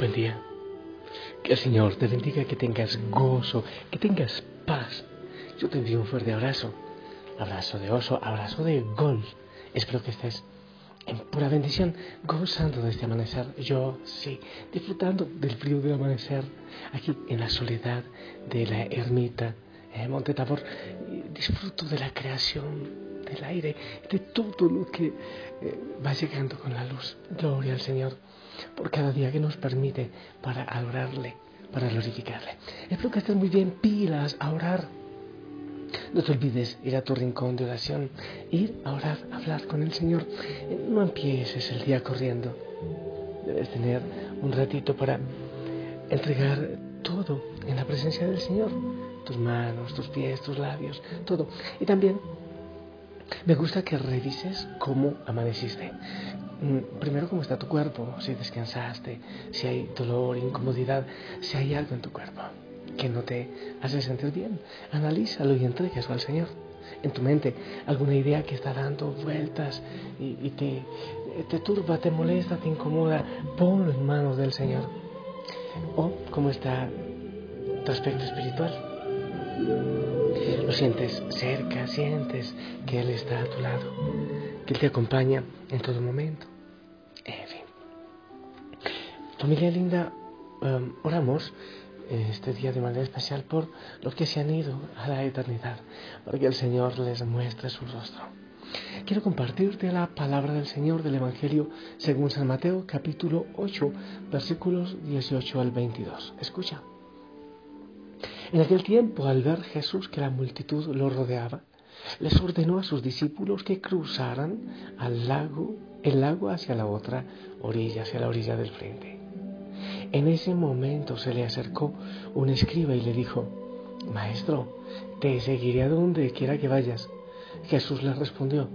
Buen día. Que el Señor te bendiga, que tengas gozo, que tengas paz. Yo te envío un fuerte abrazo. Abrazo de oso, abrazo de gol. Espero que estés en pura bendición, gozando de este amanecer. Yo sí, disfrutando del frío del amanecer, aquí en la soledad de la ermita, en Monte Tabor. Disfruto de la creación, del aire, de todo lo que eh, va llegando con la luz. Gloria al Señor por cada día que nos permite para adorarle, para glorificarle. Espero que estés muy bien, pilas a orar. No te olvides ir a tu rincón de oración, ir a orar, a hablar con el Señor. No empieces el día corriendo. Debes tener un ratito para entregar todo en la presencia del Señor. Tus manos, tus pies, tus labios, todo. Y también me gusta que revises cómo amaneciste. Mm, primero, cómo está tu cuerpo, si descansaste, si hay dolor, incomodidad, si hay algo en tu cuerpo que no te hace sentir bien. Analízalo y entréguelo al Señor. En tu mente, alguna idea que está dando vueltas y, te, te turba, te molesta, te incomoda, ponlo en manos del Señor. O cómo está tu aspecto espiritual lo sientes cerca, sientes que Él está a tu lado, que Él te acompaña en todo momento. En fin. Familia linda, um, oramos este día de manera especial por los que se han ido a la eternidad, para que el Señor les muestre su rostro. Quiero compartirte la palabra del Señor del Evangelio según San Mateo capítulo 8 versículos 18 al 22. Escucha. En aquel tiempo, al ver Jesús que la multitud lo rodeaba, les ordenó a sus discípulos que cruzaran al lago, el lago hacia la otra orilla, hacia la orilla del frente. En ese momento se le acercó un escriba y le dijo, Maestro, te seguiré a donde quiera que vayas. Jesús le respondió,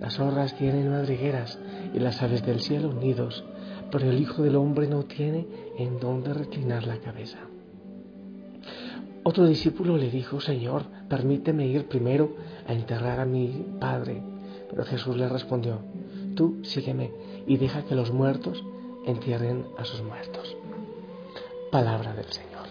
las zorras tienen madrigueras y las aves del cielo nidos, pero el Hijo del Hombre no tiene en dónde reclinar la cabeza. Otro discípulo le dijo, Señor, permíteme ir primero a enterrar a mi padre. Pero Jesús le respondió, tú sígueme y deja que los muertos entierren a sus muertos. Palabra del Señor.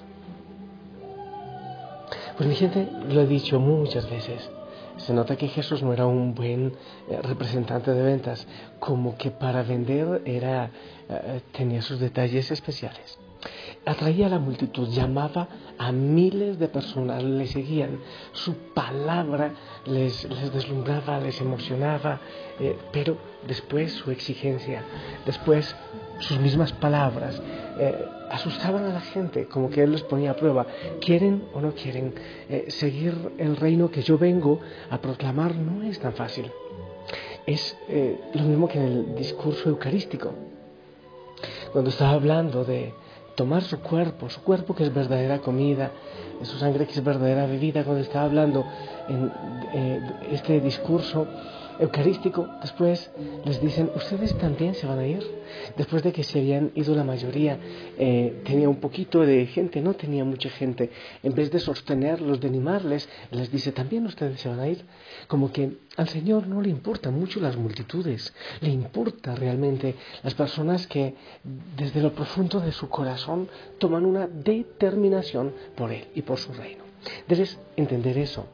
Pues mi gente, lo he dicho muchas veces, se nota que Jesús no era un buen eh, representante de ventas, como que para vender era, eh, tenía sus detalles especiales atraía a la multitud, llamaba a miles de personas, le seguían, su palabra les, deslumbraba, les emocionaba, eh, pero después su exigencia, después sus mismas palabras, eh, asustaban a la gente, como que él les ponía a prueba, quieren o no quieren eh, seguir el reino que yo vengo a proclamar, no es tan fácil. Es lo mismo que en el discurso eucarístico, cuando estaba hablando de, tomar su cuerpo, su cuerpo que es verdadera comida, su sangre que es verdadera bebida, cuando estaba hablando en eh, este discurso eucarístico, después les dicen, ustedes también se van a ir. Después de que se habían ido la mayoría, eh, tenía un poquito de gente, no tenía mucha gente. En vez de sostenerlos, de animarles, les dice, también ustedes se van a ir. Como que al Señor no le importan mucho las multitudes, le importa realmente las personas que desde lo profundo de su corazón toman una determinación por Él y por su reino. Debes entender eso.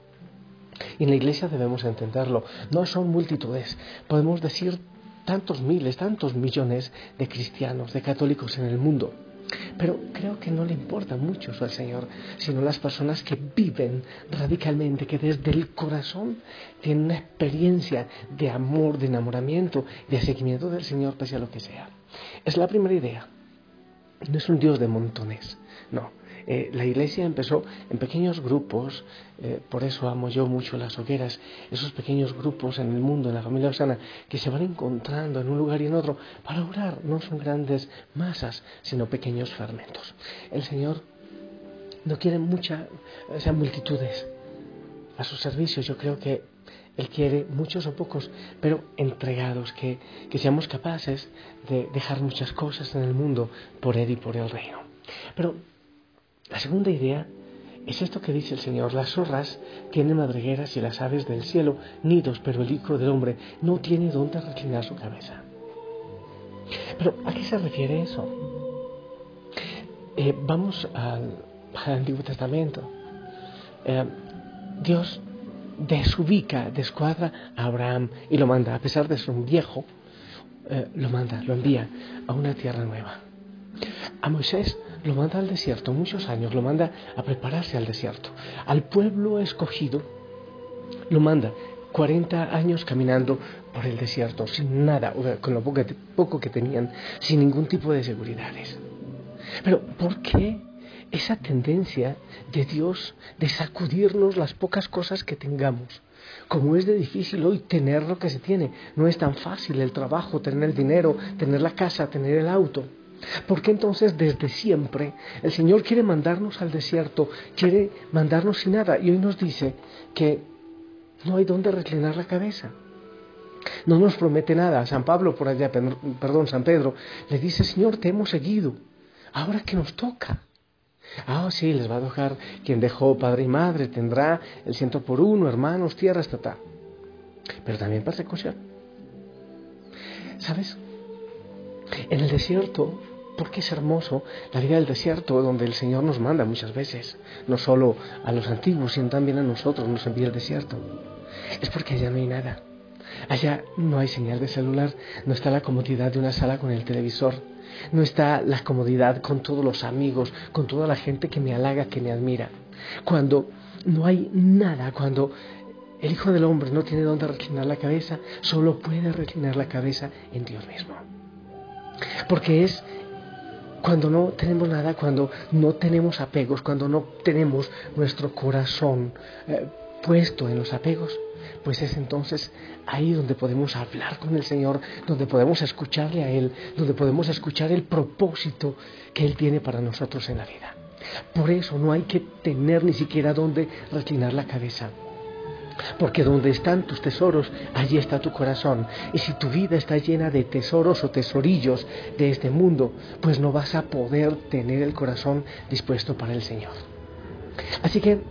Y en la iglesia debemos entenderlo. No son multitudes. Podemos decir tantos miles, tantos millones de cristianos, de católicos en el mundo. Pero creo que no le importa mucho eso al Señor, sino las personas que viven radicalmente, que desde el corazón tienen una experiencia de amor, de enamoramiento, de seguimiento del Señor, pese a lo que sea. Es la primera idea. No es un Dios de montones, no. Eh, la iglesia empezó en pequeños grupos, eh, por eso amo yo mucho las hogueras, esos pequeños grupos en el mundo, en la familia osana, que se van encontrando en un lugar y en otro para orar. No son grandes masas, sino pequeños fragmentos. El Señor no quiere muchas, o sea, multitudes a su servicio. Yo creo que Él quiere muchos o pocos, pero entregados, que, que seamos capaces de dejar muchas cosas en el mundo por Él y por el reino. Pero la segunda idea es esto que dice el Señor. Las zorras tienen madrigueras y las aves del cielo nidos, pero el Hijo del Hombre no tiene dónde reclinar su cabeza. Pero ¿a qué se refiere eso? Eh, vamos al, Antiguo Testamento. Eh, Dios desubica, descuadra a Abraham y lo manda, a pesar de ser un viejo, eh, lo manda, lo envía a una tierra nueva. A Moisés lo manda al desierto, muchos años, lo manda a prepararse al desierto. Al pueblo escogido lo manda 40 años caminando por el desierto, sin nada, con lo poco, poco que tenían, sin ningún tipo de seguridades. Pero ¿por qué esa tendencia de Dios de sacudirnos las pocas cosas que tengamos? Como es de difícil hoy tener lo que se tiene, no es tan fácil el trabajo, tener el dinero, tener la casa, tener el auto. ¿Por qué entonces desde siempre el Señor quiere mandarnos al desierto, quiere mandarnos sin nada y hoy nos dice que no hay dónde reclinar la cabeza? No nos promete nada. San Pablo por allá, perdón, San Pedro, le dice, Señor, te hemos seguido. Ahora que nos toca. Ah, sí, les va a dejar quien dejó padre y madre, tendrá el ciento por uno, hermanos, tierra, estatal. Pero también persecución. ¿Sabes? En el desierto, porque es hermoso la vida del desierto donde el Señor nos manda muchas veces, no solo a los antiguos, sino también a nosotros nos envía el desierto. Es porque allá no hay nada. Allá no hay señal de celular, no está la comodidad de una sala con el televisor, no está la comodidad con todos los amigos, con toda la gente que me halaga, que me admira. Cuando no hay nada, cuando el Hijo del Hombre no tiene dónde reclinar la cabeza, solo puede reclinar la cabeza en Dios mismo. Porque es cuando no tenemos nada, cuando no tenemos apegos, cuando no tenemos nuestro corazón eh, puesto en los apegos, pues es entonces ahí donde podemos hablar con el Señor, donde podemos escucharle a Él, donde podemos escuchar el propósito que Él tiene para nosotros en la vida. Por eso no hay que tener ni siquiera donde reclinar la cabeza. Porque donde están tus tesoros, allí está tu corazón. Y si tu vida está llena de tesoros o tesorillos de este mundo, pues no vas a poder tener el corazón dispuesto para el Señor. Así que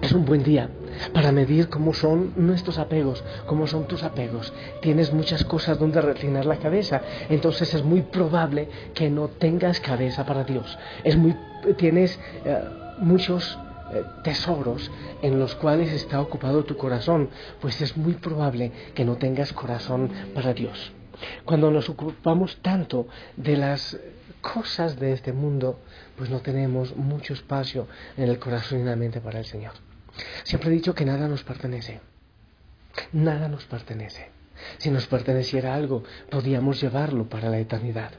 es un buen día para medir cómo son nuestros apegos, cómo son tus apegos. Tienes muchas cosas donde reclinar la cabeza, entonces es muy probable que no tengas cabeza para Dios. Es muy, tienes eh, muchos tesoros en los cuales está ocupado tu corazón, pues es muy probable que no tengas corazón para Dios. Cuando nos ocupamos tanto de las cosas de este mundo, pues no tenemos mucho espacio en el corazón y en la mente para el Señor. Siempre he dicho que nada nos pertenece. Nada nos pertenece. Si nos perteneciera algo, podríamos llevarlo para la eternidad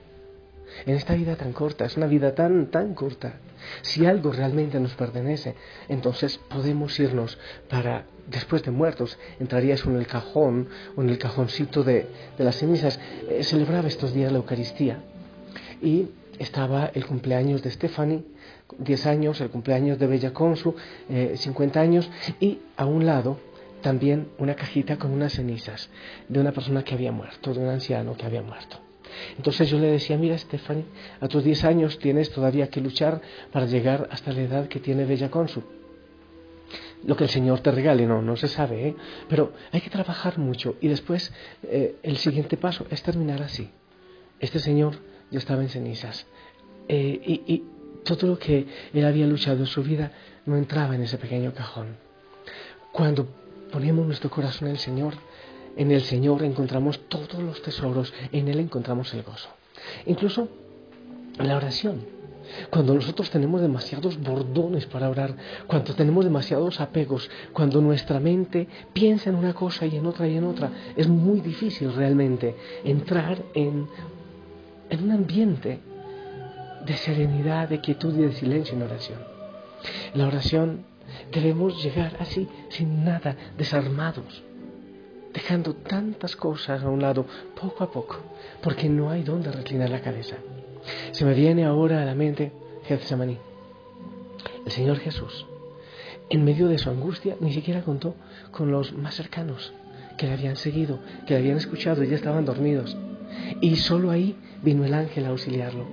en esta vida tan corta, es una vida tan, tan corta. Si algo realmente nos pertenece, entonces podemos irnos para, después de muertos, entrarías en el cajón o en el cajoncito de, las cenizas. Eh, celebraba estos días la Eucaristía y estaba el cumpleaños de Stephanie, 10 años, el cumpleaños de Bella Consu, 50 eh, años, y a un lado también una cajita con unas cenizas de una persona que había muerto, de un anciano que había muerto. Entonces yo le decía, mira Stephanie, a tus 10 años tienes todavía que luchar para llegar hasta la edad que tiene Bella Consul. Lo que el Señor te regale, no, no se sabe, ¿eh? pero hay que trabajar mucho y después eh, el siguiente paso es terminar así. Este Señor ya estaba en cenizas eh, y, y todo lo que él había luchado en su vida no entraba en ese pequeño cajón. Cuando ponemos nuestro corazón en el Señor, en el Señor encontramos todos los tesoros, en Él encontramos el gozo. Incluso en la oración. Cuando nosotros tenemos demasiados bordones para orar, cuando tenemos demasiados apegos, cuando nuestra mente piensa en una cosa y en otra y en otra, es muy difícil realmente entrar en, en un ambiente de serenidad, de quietud y de silencio en oración. La oración debemos llegar así, sin nada, desarmados, dejando tantas cosas a un lado, poco a poco, porque no hay dónde reclinar la cabeza. Se me viene ahora a la mente Getsemaní. El Señor Jesús, en medio de su angustia, ni siquiera contó con los más cercanos, que le habían seguido, que le habían escuchado y ya estaban dormidos. Y solo ahí vino el ángel a auxiliarlo.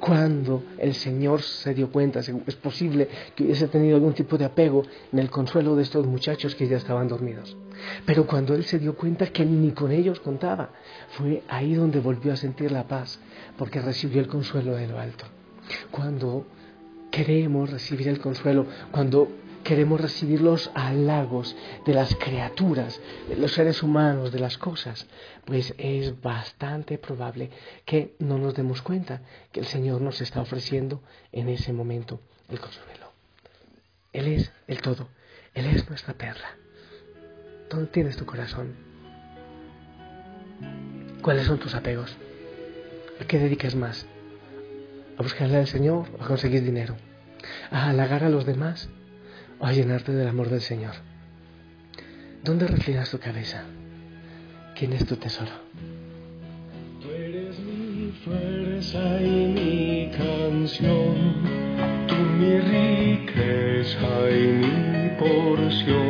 Cuando el Señor se dio cuenta, es posible que hubiese tenido algún tipo de apego en el consuelo de estos muchachos que ya estaban dormidos. Pero cuando él se dio cuenta que ni con ellos contaba, fue ahí donde volvió a sentir la paz, porque recibió el consuelo de lo alto. Cuando queremos recibir el consuelo, cuando queremos recibir los halagos de las criaturas, de los seres humanos, de las cosas, pues es bastante probable que no nos demos cuenta que el Señor nos está ofreciendo en ese momento el consuelo. Él es el todo, Él es nuestra perla. ¿Dónde tienes tu corazón? ¿Cuáles son tus apegos? ¿A qué dedicas más? ¿A buscarle al Señor o a conseguir dinero? ¿A halagar a los demás a llenarte del amor del Señor. ¿Dónde reclinas tu cabeza? ¿Quién es tu tesoro? Tú eres mi fuerza y mi canción, tú mi riqueza y mi porción,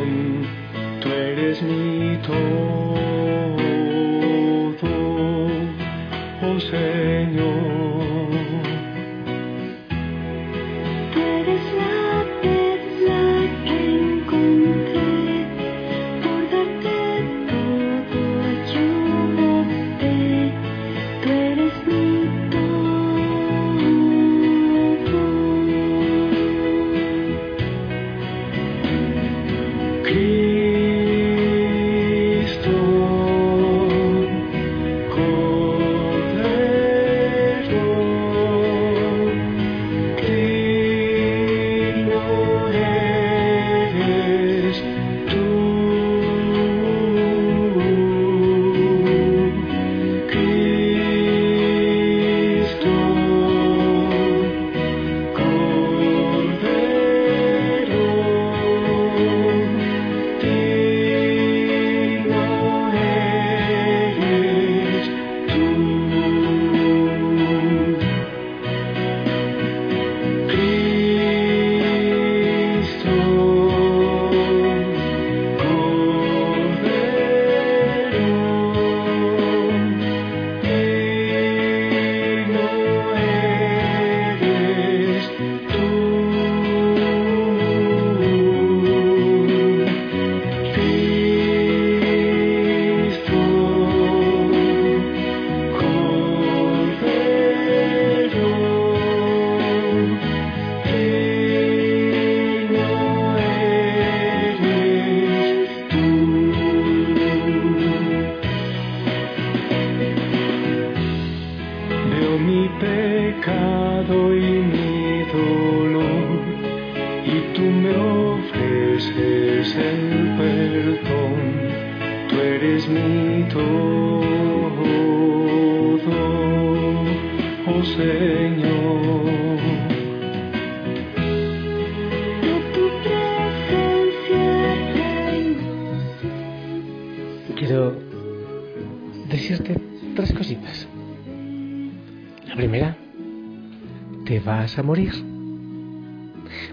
a morir.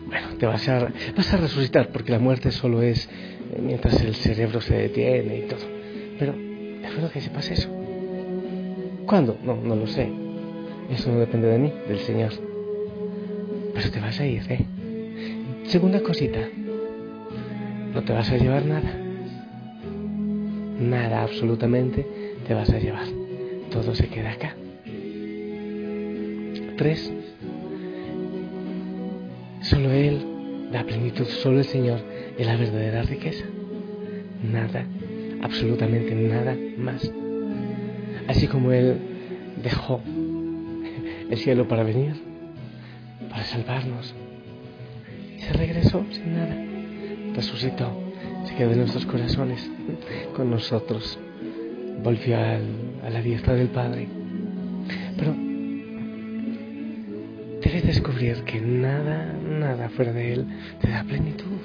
Bueno, te vas a, vas a resucitar porque la muerte solo es eh, mientras el cerebro se detiene y todo. Pero espero que sepas eso. ¿Cuándo? No, no lo sé. Eso no depende de mí, del Señor. Pero te vas a ir, ¿eh? Segunda cosita. No te vas a llevar nada. Nada absolutamente te vas a llevar. Todo se queda acá. Tres. Solo Él, la plenitud, solo el Señor es la verdadera riqueza. nada, absolutamente nada más. Así como Él dejó el cielo para venir, para salvarnos, se regresó sin nada, resucitó, se quedó en nuestros corazones con nosotros, volvió a la diestra del Padre. Descubrir que nada, nada fuera de Él te da plenitud,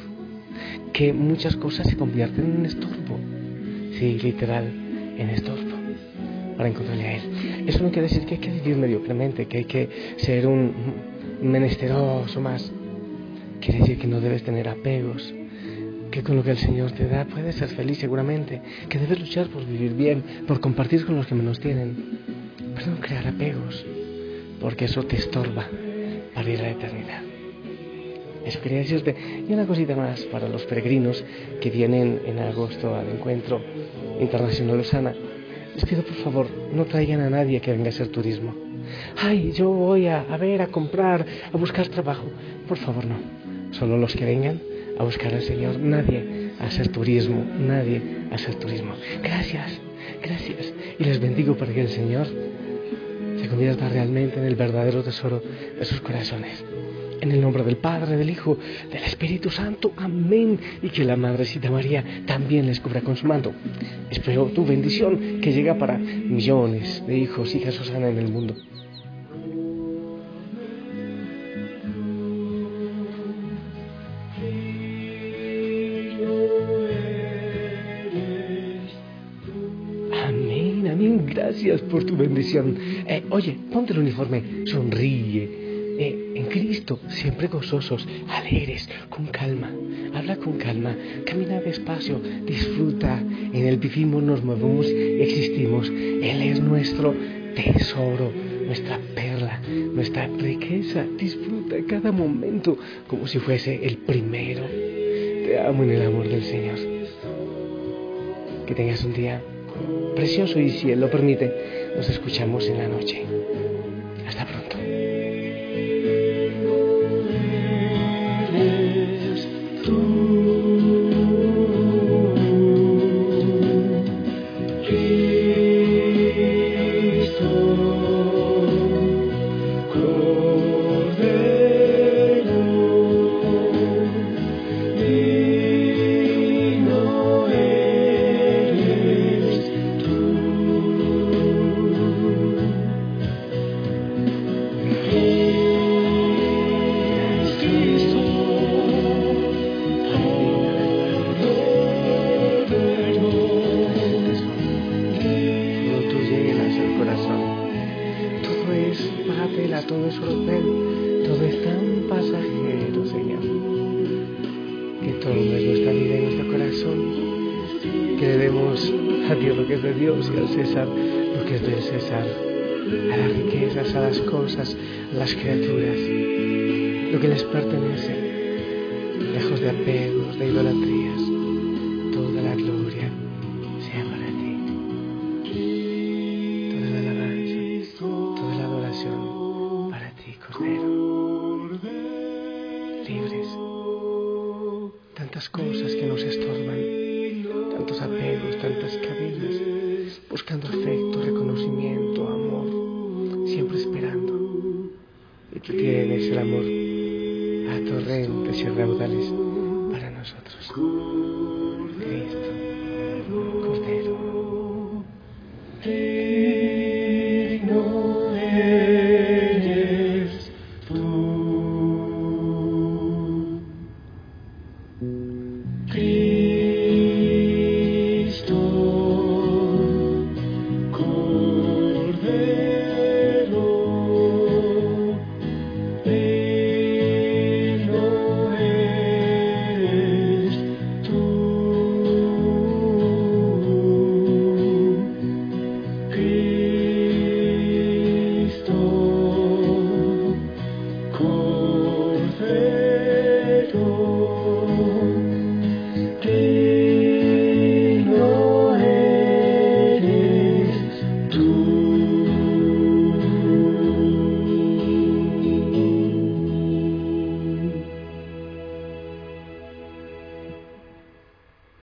que muchas cosas se convierten en estorbo, sí, literal, en estorbo para encontrarle a Él. Eso no quiere decir que hay que vivir mediocremente, que hay que ser un menesteroso más. Quiere decir que no debes tener apegos, que con lo que el Señor te da puedes ser feliz seguramente, que debes luchar por vivir bien, por compartir con los que menos tienen, pero no crear apegos, porque eso te estorba a la eternidad. Eso quería decirte. Y una cosita más para los peregrinos que vienen en agosto al encuentro internacional de Sana. Les pido por favor, no traigan a nadie que venga a hacer turismo. Ay, yo voy a, a ver, a comprar, a buscar trabajo. Por favor, no. Solo los que vengan a buscar al Señor. Nadie a hacer turismo. Nadie a hacer turismo. Gracias, gracias. Y les bendigo para que el Señor se convierta realmente en el verdadero tesoro de sus corazones. En el nombre del Padre, del Hijo, del Espíritu Santo. Amén. Y que la Madrecita María también les cubra con su manto. Espero tu bendición que llega para millones de hijos, hijas Susana en el mundo. Gracias por tu bendición. Eh, oye, ponte el uniforme, sonríe eh, en Cristo, siempre gozosos, alegres, con calma. Habla con calma, camina despacio, disfruta. En Él vivimos, nos movemos existimos. Él es nuestro tesoro, nuestra perla, nuestra riqueza. Disfruta cada momento como si fuese el primero. Te amo en el amor del Señor. Que tengas un día precioso y si Él lo permite, nos escuchamos en la noche. Todo es tan pasajero, Señor, que todo es nuestra vida y nuestro corazón, que debemos a Dios lo que es de Dios y al César lo que es del César, a las riquezas, a las cosas, a las criaturas, lo que les pertenece, lejos de apegos, de idolatrías, tantas cadenas, buscando afecto, reconocimiento, amor, siempre esperando. Y tú tienes el amor a torrentes y raudales